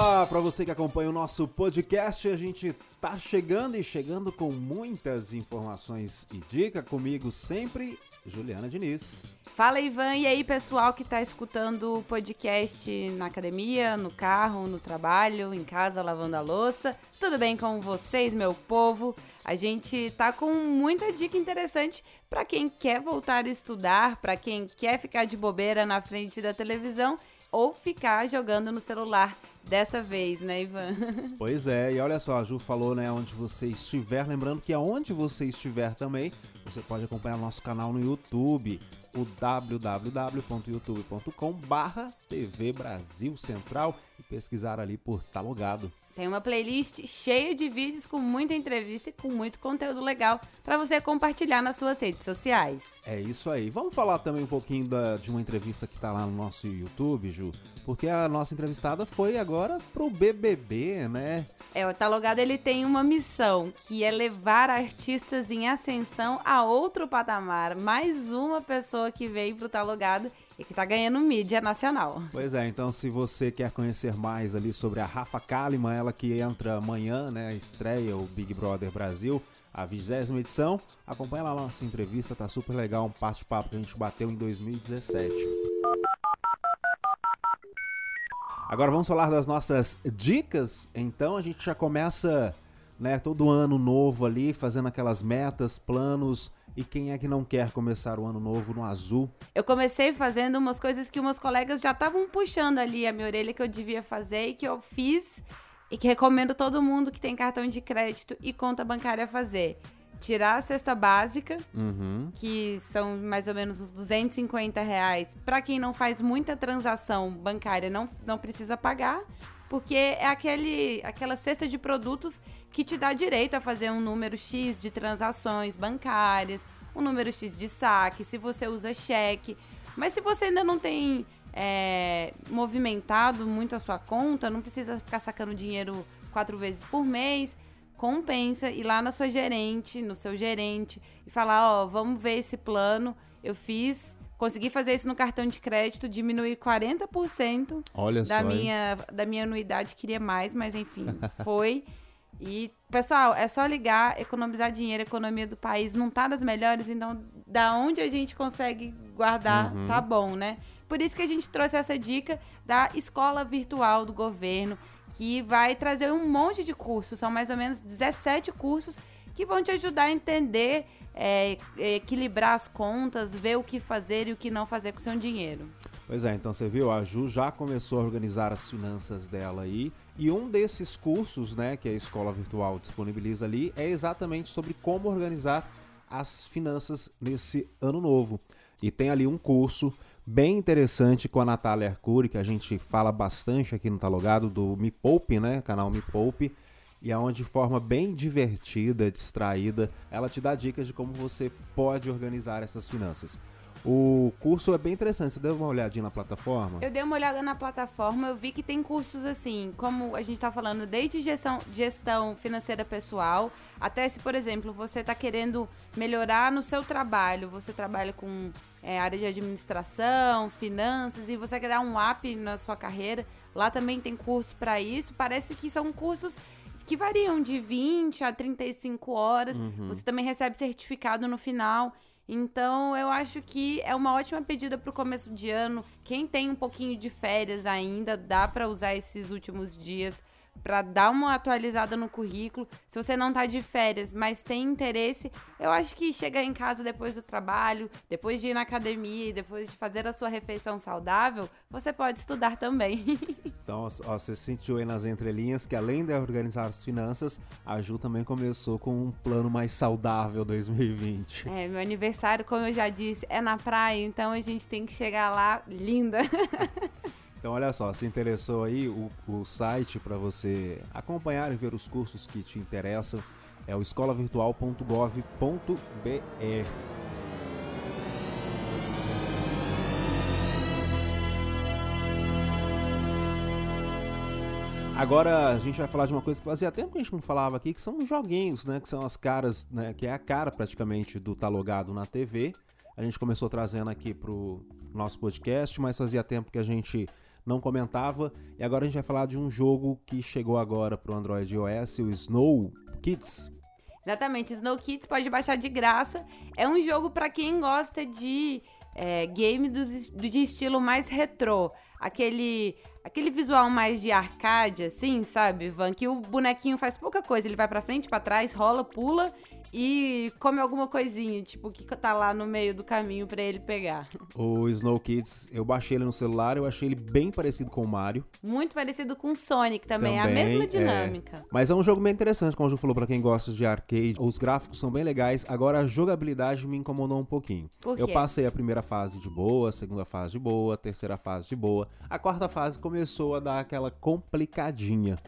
Olá para você que acompanha o nosso podcast. A gente tá chegando e chegando com muitas informações e dica comigo sempre, Juliana Diniz. Fala Ivan, e aí pessoal que tá escutando o podcast na academia, no carro, no trabalho, em casa, lavando a louça. Tudo bem com vocês, meu povo? A gente tá com muita dica interessante para quem quer voltar a estudar, para quem quer ficar de bobeira na frente da televisão ou ficar jogando no celular dessa vez, né, Ivan? Pois é, e olha só, a Ju falou, né, onde você estiver, lembrando que aonde você estiver também, você pode acompanhar nosso canal no YouTube, o www.youtube.com barra e pesquisar ali por Tá Logado. Tem uma playlist cheia de vídeos com muita entrevista e com muito conteúdo legal para você compartilhar nas suas redes sociais. É isso aí. Vamos falar também um pouquinho da, de uma entrevista que tá lá no nosso YouTube, Ju, porque a nossa entrevistada foi agora pro BBB, né? É, o Talogado ele tem uma missão, que é levar artistas em ascensão a outro patamar. Mais uma pessoa que veio pro Talogado e que tá ganhando mídia nacional. Pois é, então se você quer conhecer mais ali sobre a Rafa Kalimann, ela que entra amanhã, né, estreia o Big Brother Brasil, a vigésima edição, acompanha lá a nossa entrevista, tá super legal, um bate-papo que a gente bateu em 2017. Agora vamos falar das nossas dicas. Então a gente já começa, né, todo ano novo ali, fazendo aquelas metas, planos. E quem é que não quer começar o ano novo no azul? Eu comecei fazendo umas coisas que meus colegas já estavam puxando ali a minha orelha que eu devia fazer e que eu fiz e que recomendo todo mundo que tem cartão de crédito e conta bancária fazer tirar a cesta básica, uhum. que são mais ou menos uns 250 reais. Para quem não faz muita transação bancária, não, não precisa pagar, porque é aquele, aquela cesta de produtos que te dá direito a fazer um número X de transações bancárias, um número X de saque, se você usa cheque. Mas se você ainda não tem é, movimentado muito a sua conta, não precisa ficar sacando dinheiro quatro vezes por mês compensa ir lá na sua gerente, no seu gerente e falar, ó, oh, vamos ver esse plano. Eu fiz, consegui fazer isso no cartão de crédito, diminuir 40% Olha da só, minha da minha anuidade, queria mais, mas enfim, foi. E, pessoal, é só ligar, economizar dinheiro, a economia do país não tá das melhores, então da onde a gente consegue guardar, Uhum. tá bom, né? Por isso que a gente trouxe essa dica da escola virtual do governo, que vai trazer um monte de cursos, são mais ou menos 17 cursos que vão te ajudar a entender, é, equilibrar as contas, ver o que fazer e o que não fazer com o seu dinheiro. Pois é, então você viu, a Ju já começou a organizar as finanças dela aí. E um desses cursos, né, que a escola virtual disponibiliza ali, é exatamente sobre como organizar as finanças nesse ano novo. E tem ali um curso bem interessante com a Natália Arcuri, que a gente fala bastante aqui no Talogado, do Me Poupe, né, canal Me Poupe. E aonde de forma bem divertida, distraída, ela te dá dicas de como você pode organizar essas finanças. O curso é bem interessante. Você deu uma olhadinha na plataforma? Eu dei uma olhada na plataforma, eu vi que tem cursos assim, como a gente tá falando, desde gestão, gestão financeira pessoal, até se, por exemplo, você tá querendo melhorar no seu trabalho, você trabalha com é, área de administração, finanças, e você quer dar um up na sua carreira, lá também tem curso para isso. Parece que são cursos que variam de 20 a 35 horas. Uhum. Você também recebe certificado no final. Então, eu acho que é uma ótima pedida para o começo de ano. Quem tem um pouquinho de férias ainda, dá para usar esses últimos dias para dar uma atualizada no currículo. Se você não tá de férias, mas tem interesse, eu acho que chegar em casa depois do trabalho, depois de ir na academia e depois de fazer a sua refeição saudável, você pode estudar também. Então, ó, você sentiu aí nas entrelinhas que além de organizar as finanças, a Ju também começou com um plano mais saudável 2020. É, meu aniversário, como eu já disse, é na praia, então a gente tem que chegar lá linda. Então, olha só, se interessou aí, o, o site para você acompanhar e ver os cursos que te interessam é o escolavirtual.gov.br. Agora a gente vai falar de uma coisa que fazia tempo que a gente não falava aqui, que são os joguinhos, né? Que são as caras, né? Que é a cara praticamente do Tá Logado na TV. A gente começou trazendo aqui pro nosso podcast, mas fazia tempo que a gente não comentava. E agora a gente vai falar de um jogo que chegou agora pro Android iOS, o Snow Kids. Exatamente, Snow Kids pode baixar de graça. É um jogo para quem gosta de é, game do, de estilo mais retrô. Aquele aquele visual mais de arcade, assim, sabe, Ivan? Que o bonequinho faz pouca coisa. Ele vai pra frente, para trás, rola, pula e come alguma coisinha, tipo, que tá lá no meio do caminho para ele pegar. O Snow Kids, eu baixei ele no celular, eu achei ele bem parecido com o Mario. Muito parecido com o Sonic também, também é a mesma dinâmica. É. Mas é um jogo bem interessante, como o Ju falou, para quem gosta de arcade. Os gráficos são bem legais, agora a jogabilidade me incomodou um pouquinho. Por quê? Eu passei a primeira fase de boa, a segunda fase de boa, a terceira fase de boa. A quarta fase começou a dar aquela complicadinha.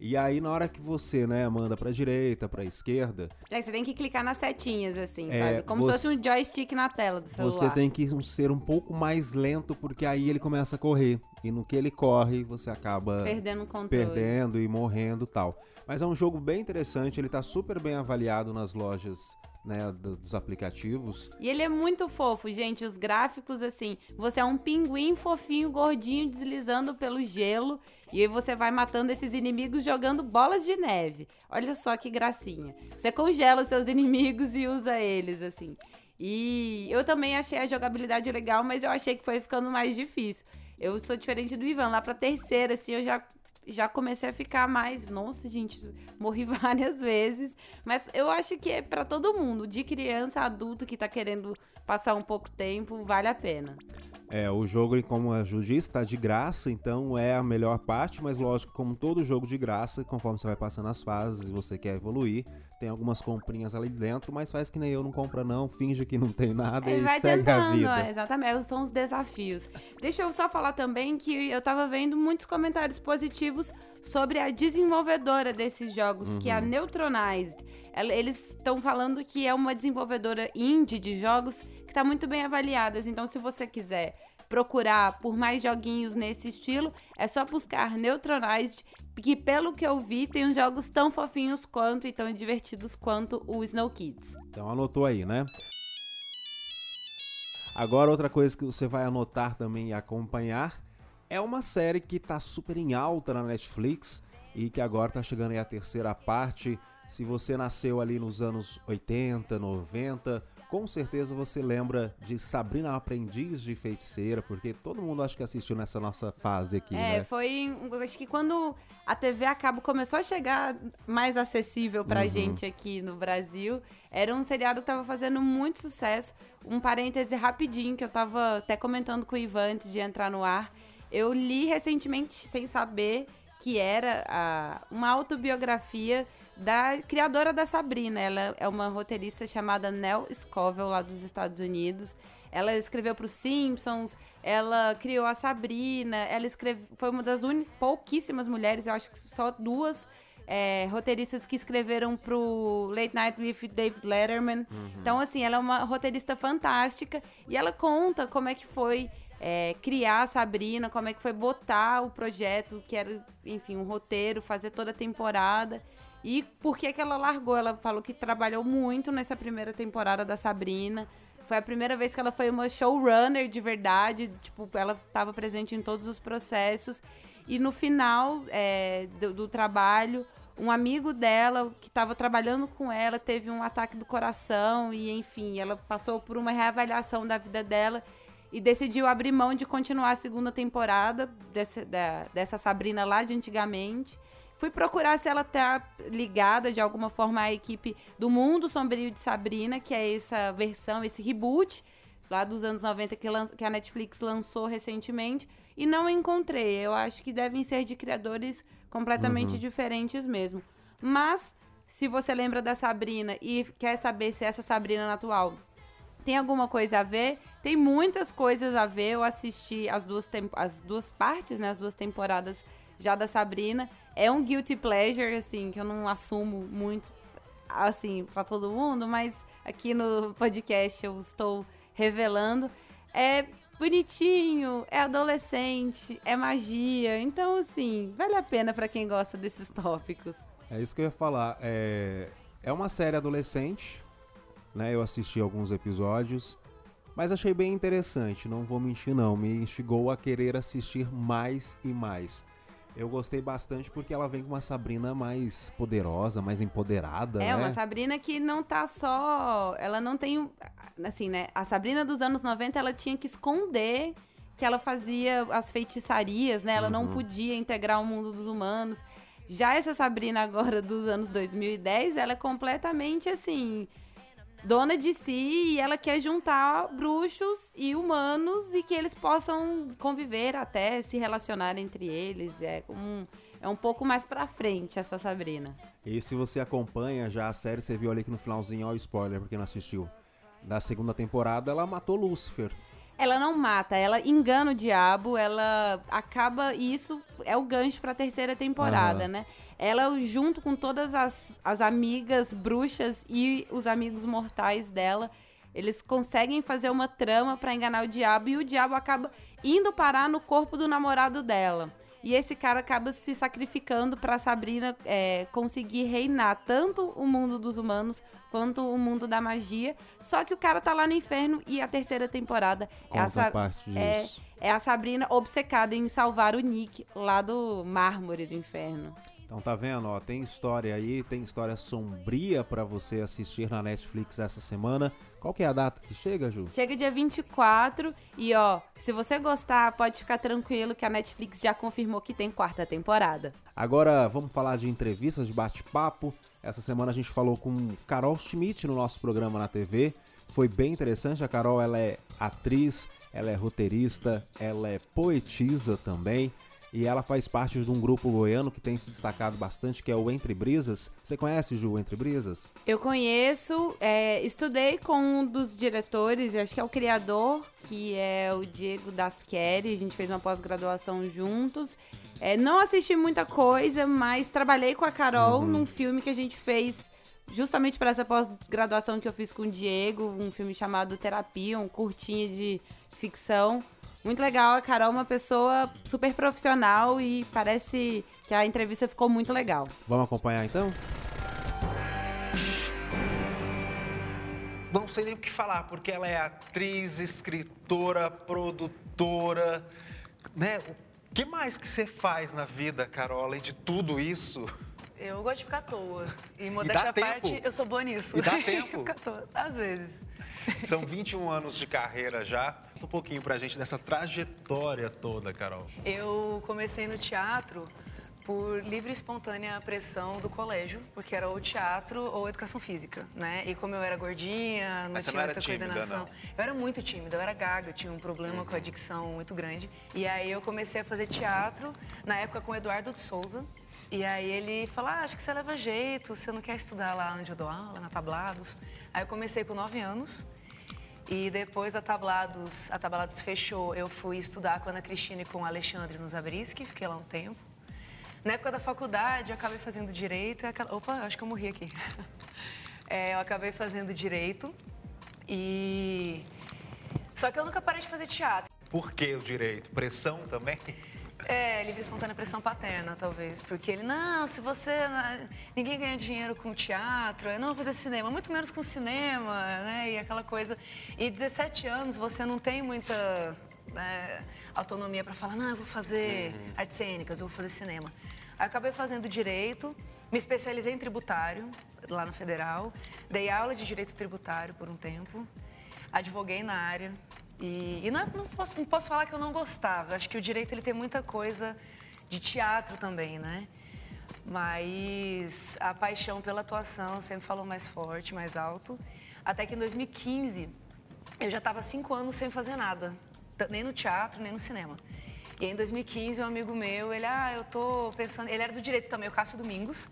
E aí, na hora que você, né, manda pra direita, pra esquerda. É, você tem que clicar nas setinhas, assim, é, sabe? Como você, se fosse um joystick na tela do celular. Você tem que ser um pouco mais lento, porque aí ele começa a correr. E no que ele corre, você acaba perdendo o controle. Perdendo e morrendo tal. Mas é um jogo bem interessante, ele tá super bem avaliado nas lojas né, dos aplicativos. E ele é muito fofo, gente. Os gráficos, assim, você é um pinguim fofinho, gordinho, deslizando pelo gelo. E aí você vai matando esses inimigos jogando bolas de neve. Olha só que gracinha. Você congela seus inimigos e usa eles, assim. E eu também achei a jogabilidade legal, mas eu achei que foi ficando mais difícil. Eu sou diferente do Ivan. Lá pra terceira, assim, eu já já comecei a ficar mais. Nossa, gente, morri várias vezes. Mas eu acho que é para todo mundo, de criança a adulto que tá querendo passar um pouco tempo, vale a pena. É, o jogo, como a Ju disse, tá de graça, então é a melhor parte, mas lógico, como todo jogo de graça, conforme você vai passando as fases e você quer evoluir, tem algumas comprinhas ali dentro, mas faz que nem eu, não compra não, finge que não tem nada é, e segue tentando, a vida. É, exatamente, são os desafios. Deixa eu só falar também que eu tava vendo muitos comentários positivos sobre a desenvolvedora desses jogos, uhum. que é a uhum. Neutronized. Eles estão falando que é uma desenvolvedora indie de jogos está muito bem avaliada. Então, se você quiser procurar por mais joguinhos nesse estilo, é só buscar Neutronized, que pelo que eu vi, tem uns jogos tão fofinhos quanto e tão divertidos quanto o Snow Kids. Então anotou aí, né? Agora outra coisa que você vai anotar também e acompanhar é uma série que tá super em alta na Netflix e que agora tá chegando aí a terceira parte. Se você nasceu ali nos anos 80, 90, com certeza você lembra de Sabrina Aprendiz de Feiticeira, porque todo mundo acho que assistiu nessa nossa fase aqui, é, né? Foi. Acho que quando a TV a cabo começou a chegar mais acessível pra uhum. gente aqui no Brasil, era um seriado que tava fazendo muito sucesso. Um parêntese rapidinho, que eu tava até comentando com o Ivan antes de entrar no ar. Eu li recentemente, sem saber, que era a, uma autobiografia da criadora da Sabrina. Ela é uma roteirista chamada Nell Scovell, lá dos Estados Unidos. Ela escreveu para os Simpsons, ela criou a Sabrina, ela escreve, foi uma das pouquíssimas mulheres, eu acho que só duas é, roteiristas que escreveram pro Late Night with David Letterman. Uhum. Então, assim, ela é uma roteirista fantástica e ela conta como é que foi é, criar a Sabrina, como é que foi botar o projeto, que era, enfim, um roteiro, fazer toda a temporada. E por que, que ela largou? Ela falou que trabalhou muito nessa primeira temporada da Sabrina. Foi a primeira vez que ela foi uma showrunner de verdade. Tipo, ela estava presente em todos os processos. E no final é, do, do trabalho, um amigo dela que estava trabalhando com ela teve um ataque do coração e enfim, ela passou por uma reavaliação da vida dela e decidiu abrir mão de continuar a segunda temporada da, dessa Sabrina lá de antigamente. Fui procurar se ela tá ligada de alguma forma à equipe do Mundo Sombrio de Sabrina, que é essa versão, esse reboot lá dos anos 90 que, que a Netflix lançou recentemente. E não encontrei. Eu acho que devem ser de criadores completamente uhum. diferentes mesmo. Mas, se você lembra da Sabrina e quer saber se essa Sabrina atual tem alguma coisa a ver. Tem muitas coisas a ver. Eu assisti as duas, as duas partes, né? As duas temporadas já da Sabrina. É um guilty pleasure, assim, que eu não assumo muito, assim, para todo mundo, mas aqui no podcast eu estou revelando. É bonitinho, é adolescente, é magia. Então, assim, vale a pena para quem gosta desses tópicos. É isso que eu ia falar. É, é uma série adolescente, né? Eu assisti alguns episódios, Mas achei bem interessante, não vou mentir não, me instigou a querer assistir mais e mais. Eu gostei bastante porque ela vem com uma Sabrina mais poderosa, mais empoderada, É, né? uma Sabrina que não tá só. Ela não tem. Assim, né? A Sabrina dos anos 90, ela tinha que esconder que ela fazia as feitiçarias, né? Ela não podia integrar o mundo dos humanos. Já essa Sabrina agora dos anos 2010, ela é completamente assim. Dona de si e ela quer juntar bruxos e humanos e que eles possam conviver até se relacionar entre eles. É um, é um pouco mais pra frente essa Sabrina. E se você acompanha já a série, você viu ali que no finalzinho, ó, spoiler, porque não assistiu. Da segunda temporada, ela matou Lúcifer. Ela não mata, ela engana o diabo, ela acaba. E isso é o gancho pra terceira temporada, né? Ela, junto com todas as, as amigas bruxas e os amigos mortais dela, eles conseguem fazer uma trama pra enganar o diabo e o diabo acaba indo parar no corpo do namorado dela. E esse cara acaba se sacrificando pra Sabrina é, conseguir reinar tanto o mundo dos humanos quanto o mundo da magia. Só que o cara tá lá no inferno e a terceira temporada é a, Sa- parte é, disso. é a Sabrina obcecada em salvar o Nick lá do mármore do inferno. Então tá vendo, ó, tem história aí, tem história sombria pra você assistir na Netflix essa semana. Qual que é a data que chega, Ju? Chega dia 24 e ó, se você gostar, pode ficar tranquilo que a Netflix já confirmou que tem quarta temporada. Agora vamos falar de entrevistas, de bate-papo. Essa semana a gente falou com Carol Schmidt no nosso programa na TV. Foi bem interessante. A Carol ela é atriz, ela é roteirista, ela é poetisa também. E ela faz parte de um grupo goiano que tem se destacado bastante, que é o Entre Brisas. Você conhece, Ju, o Entre Brisas? Eu conheço, é, estudei com um dos diretores, acho que é o criador, que é o Diego Dasqueri. A gente fez uma pós-graduação juntos. É, não assisti muita coisa, mas trabalhei com a Carol num filme que a gente fez justamente para essa pós-graduação que eu fiz com o Diego, um filme chamado Terapia, um curtinho de ficção. Muito legal, a Carol é uma pessoa super profissional e parece que a entrevista ficou muito legal. Vamos acompanhar então? Não sei nem o que falar, porque ela é atriz, escritora, produtora, né? O que mais que você faz na vida, Carol, além de tudo isso? Eu gosto de ficar à toa. E modéstia à parte, eu sou boa nisso. E dá tempo? Ficar à toa, Às vezes. São 21 anos de carreira já. Um pouquinho pra gente dessa trajetória toda, Carol. Eu comecei no teatro por livre e espontânea pressão do colégio, porque era ou teatro ou educação física, né? E como eu era gordinha, não Mas tinha não muita tímida, coordenação. não? Eu era muito tímida, eu era gaga, eu tinha um problema com a dicção muito grande. E aí eu comecei a fazer teatro, na época com o Eduardo de Souza. E aí ele falou, ah, acho que você leva jeito, você não quer estudar lá onde eu dou aula, na Tablados. Aí eu comecei com nove anos. E depois a Tablados, a Tablados fechou, eu fui estudar com a Ana Cristina e com o Alexandre no Zabriskie, fiquei lá um tempo. Na época da faculdade, eu acabei fazendo direito. e aquela- Opa, acho que eu morri aqui. É, eu acabei fazendo direito e. Só que eu nunca parei de fazer teatro. Por que o direito? Pressão também? É, livre espontânea pressão paterna, talvez. Porque ele, não, se você. Ninguém ganha dinheiro com teatro, eu não vou fazer cinema, muito menos com cinema, né? E aquela coisa. E 17 anos você não tem muita né, autonomia para falar, não, eu vou fazer artes cênicas, eu vou fazer cinema. Aí acabei fazendo direito, me especializei em tributário, lá no Federal, dei aula de direito tributário por um tempo, advoguei na área. E, e não, é- não posso, não posso falar que eu não gostava. Acho que o direito ele tem muita coisa de teatro também, né? Mas a paixão pela atuação sempre falou mais forte, mais alto. Até que em 2015 eu já estava cinco anos sem fazer nada, nem no teatro, nem no cinema. E em 2015, um amigo meu, ele, ah, eu tô pensando. Ele era do direito também, o Cássio Domingos.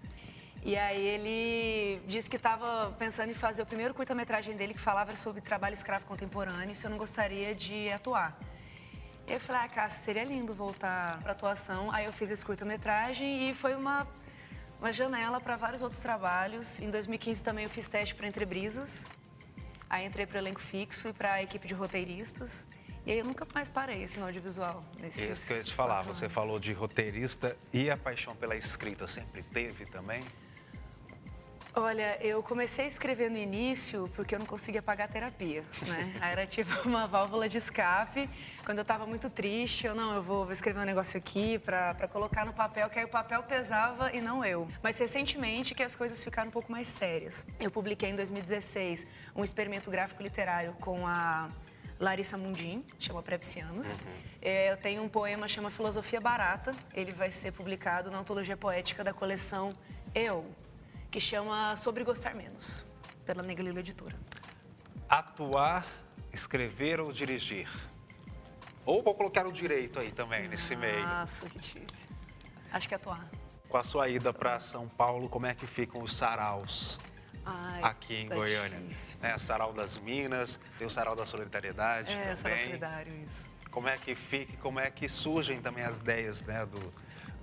E aí ele disse que estava pensando em fazer o primeiro curta-metragem dele que falava sobre trabalho escravo contemporâneo, e se eu não gostaria de atuar. E eu falei, ah, Cássio, seria lindo voltar para atuação. Aí eu fiz esse curta-metragem e foi uma, uma janela para vários outros trabalhos. Em 2015 também eu fiz teste para Entre Brisas. Aí entrei para o elenco fixo e para a equipe de roteiristas. E aí eu nunca mais parei assim, no audiovisual. Nesses Isso que eu ia te falar. Você falou de roteirista e a paixão pela escrita sempre teve também? Olha, eu comecei a escrever no início porque eu não conseguia pagar a terapia, né? Aí era tipo uma válvula de escape. Quando eu estava muito triste, eu não, eu vou, vou escrever um negócio aqui para colocar no papel, que aí o papel pesava e não eu. Mas recentemente que as coisas ficaram um pouco mais sérias. Eu publiquei em 2016 um experimento gráfico literário com a Larissa Mundim, chama Prepsianos. Uhum. É, eu tenho um poema chama Filosofia Barata. Ele vai ser publicado na antologia poética da coleção Eu, que chama Sobre Gostar Menos, pela Negalilo Editora. Atuar, escrever ou dirigir? Ou vou colocar o direito aí também, nesse meio. Nossa, que difícil. Acho que é atuar. Com a sua ida para São Paulo, como é que ficam os saraus? Ai, aqui em tá Goiânia. difícil. É, Sarau das Minas, tem o Sarau da Solidariedade É, também. Sarau Solidário, isso. Como é que fica, e como é que surgem também as ideias né, do,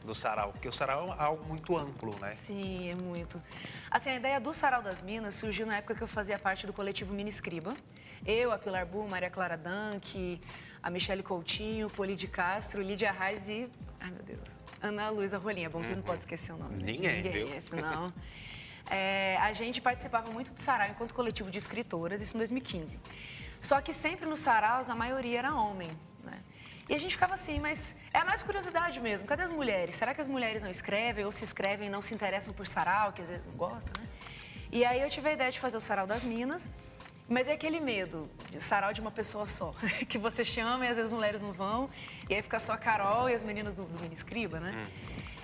do sarau? Porque o sarau é algo muito amplo, né? Sim, é muito. Assim, a ideia do Sarau das Minas surgiu na época que eu fazia parte do coletivo Mini Escriba. Eu, a Pilar Bu, Maria Clara Danque, a Michele Coutinho, Poli de Castro, Lídia Reis e... Ai, meu Deus. Ana Luísa Rolinha. Bom que não pode esquecer o nome. né, de Ninguém, viu? senão... É, a gente participava muito de sarau enquanto coletivo de escritoras, isso em 2015. Só que sempre nos saraus a maioria era homem? E a gente ficava assim, mas é mais curiosidade mesmo. Cadê as mulheres? Será que as mulheres não escrevem ou se escrevem e não se interessam por sarau, que às vezes não gostam, né? E aí eu tive a ideia de fazer o sarau das minas, mas é aquele medo de sarau de uma pessoa só, que você chama e às vezes as mulheres não vão, e aí fica só a Carol e as meninas do, do Mini Escriba, né?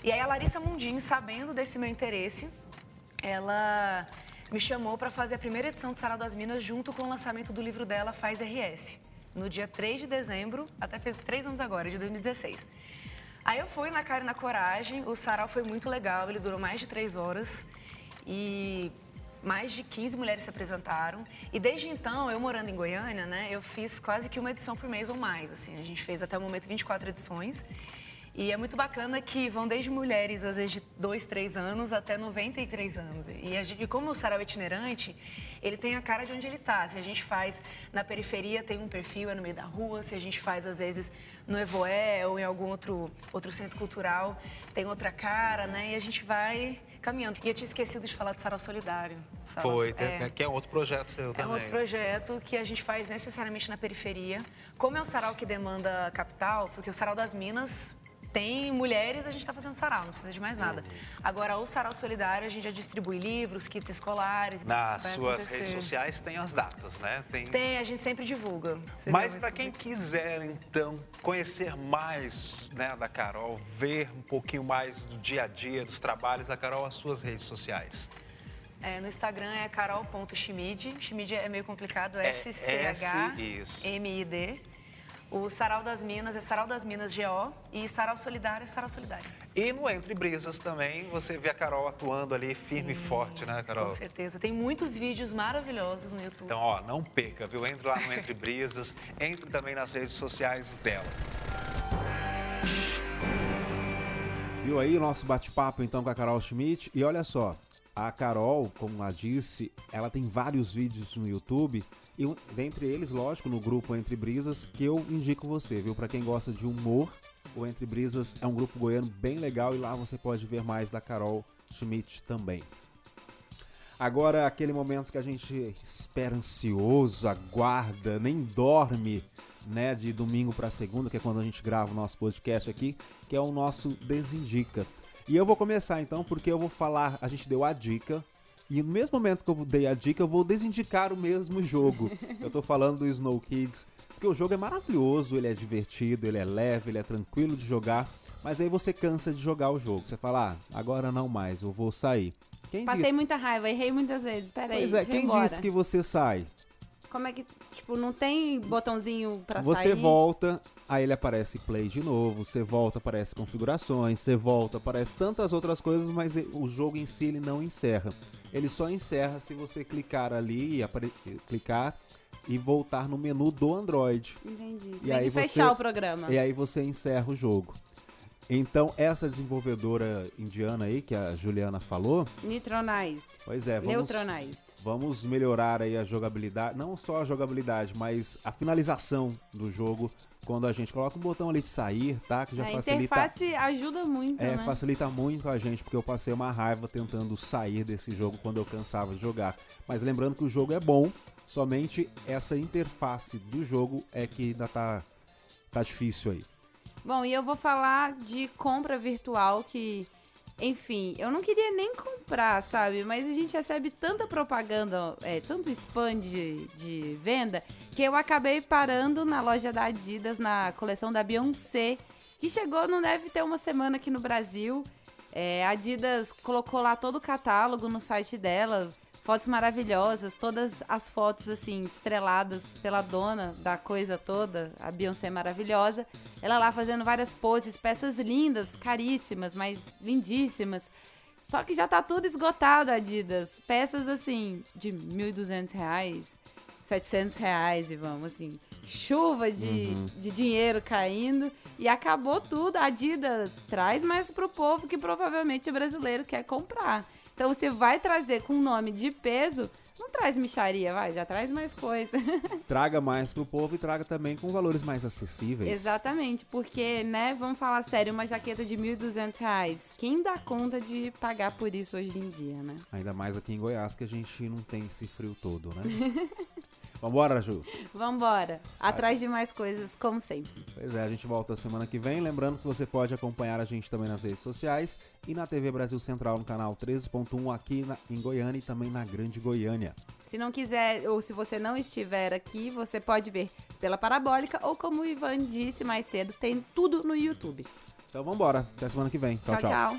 E aí a Larissa Mundim, sabendo desse meu interesse, ela me chamou para fazer a primeira edição do Sarau das Minas junto com o lançamento do livro dela, Faz RS, no dia 3 de dezembro, até fez três anos agora, de 2016. Aí eu fui na cara e na coragem, o sarau foi muito legal, ele durou mais de três horas e mais de 15 mulheres se apresentaram. E desde então, eu morando em Goiânia, né, eu fiz quase que uma edição por mês ou mais, assim. A gente fez até o momento 24 edições. E é muito bacana que vão desde mulheres, às vezes, de 2, 3 anos até 93 anos. E, a gente, e como o sarau é itinerante, ele tem a cara de onde ele está. Se a gente faz na periferia, tem um perfil, é no meio da rua. Se a gente faz, às vezes, no Evoé ou em algum outro, outro centro cultural, tem outra cara, né? E a gente vai caminhando. E eu tinha esquecido de falar de sarau solidário. Sarau- Foi, é. que é outro projeto seu É também. um outro projeto que a gente faz necessariamente na periferia. Como é um sarau que demanda capital, porque o sarau das Minas tem mulheres, a gente está fazendo sarau, não precisa de mais nada. Uhum. Agora, o sarau solidário, a gente já distribui livros, kits escolares. Nas suas acontecer. redes sociais tem as datas, né? Tem... Tem, a gente sempre divulga. Você Mas para quem quiser, então, conhecer mais né, da Carol, ver um pouquinho mais do dia a dia, dos trabalhos da Carol, as suas redes sociais. É, no Instagram é carol.chimid. Chimid é meio complicado, É S-C-H-M-I-D. O Sarau das Minas é Sarau das Minas GO e Sarau Solidário é Sarau Solidário. E no Entre Brisas também, você vê a Carol atuando ali firme e forte, né, Carol? Com certeza. Tem muitos vídeos maravilhosos no YouTube. Então, ó, não perca, viu? Entre lá no Entre Brisas, entre também nas redes sociais dela. Viu aí o nosso bate-papo então com a Carol Schmidt? E olha só, a Carol, como ela disse, ela tem vários vídeos no YouTube. E dentre eles, lógico, no grupo Entre Brisas, que eu indico você, viu? Pra quem gosta de humor, o Entre Brisas é um grupo goiano bem legal e lá você pode ver mais da Carol Schmidt também. Agora, aquele momento que a gente espera ansioso, aguarda, nem dorme, né, de domingo para segunda, que é quando a gente grava o nosso podcast aqui, que é o nosso Desindica. E eu vou começar então, porque eu vou falar, a gente deu a dica, e no mesmo momento que eu dei a dica, eu vou desindicar o mesmo jogo. eu tô falando do Snow Kids, porque o jogo é maravilhoso, ele é divertido, ele é leve, ele é tranquilo de jogar, mas aí você cansa de jogar o jogo. Você fala, ah, agora não mais, eu vou sair. Quem Passei disse? muita raiva, errei muitas vezes. Peraí, Pois é, quem embora. disse que você sai? Como é que, tipo, não tem botãozinho pra você sair? volta, aí ele aparece play de novo, você volta, aparece configurações, você volta, aparece tantas outras coisas, mas o jogo em si ele não encerra. Ele só encerra se você clicar ali, e clicar e voltar no menu do Android. Entendi. Você E tem aí que você- fechar o programa. E aí você encerra o jogo. Então, essa desenvolvedora indiana aí, que a Juliana falou, Nitronized. pois é, vamos, Neutronized. vamos melhorar aí a jogabilidade, não só a jogabilidade, mas a finalização do jogo quando a gente coloca um botão ali de sair, tá? Que já a facilita, interface ajuda muito, é, né? facilita muito a gente, porque eu passei uma raiva tentando sair desse jogo quando eu cansava de jogar. Mas lembrando que o jogo é bom, somente essa interface do jogo é que ainda tá, tá difícil aí. Bom, e eu vou falar de compra virtual que, enfim, eu não queria nem comprar, sabe? Mas a gente recebe tanta propaganda, é, tanto spam de, de venda, que eu acabei parando na loja da Adidas, na coleção da Beyoncé, que chegou, não deve ter uma semana aqui no Brasil. É, a Adidas colocou lá todo o catálogo no site dela, fotos maravilhosas, todas as fotos assim estreladas pela dona da coisa toda, a Beyoncé maravilhosa. Ela lá fazendo várias poses, peças lindas, caríssimas, mas lindíssimas. Só que já tá tudo esgotado, Adidas. Peças assim de 1.200 reais, 700 reais e vamos assim, chuva de, de dinheiro caindo e acabou tudo. A Adidas traz mais pro povo que provavelmente o brasileiro quer comprar. Então você vai trazer com nome de peso, não traz micharia, vai, já traz mais coisa. Traga mais pro povo e traga também com valores mais acessíveis. Exatamente, porque, né, vamos falar sério, uma jaqueta de 1.200 reais, quem dá conta de pagar por isso hoje em dia, né? Ainda mais aqui em Goiás, que a gente não tem esse frio todo, né? Vambora, Ju? Vambora, atrás de mais coisas, como sempre. Pois é, a gente volta semana que vem. Lembrando que você pode acompanhar a gente também nas redes sociais e na TV Brasil Central no canal 13.1 aqui na- em Goiânia e também na Grande Goiânia. Se não quiser, ou se você não estiver aqui, você pode ver pela parabólica ou como o Ivan disse mais cedo, tem tudo no YouTube. Então vambora. Até semana que vem. tchau. tchau. tchau.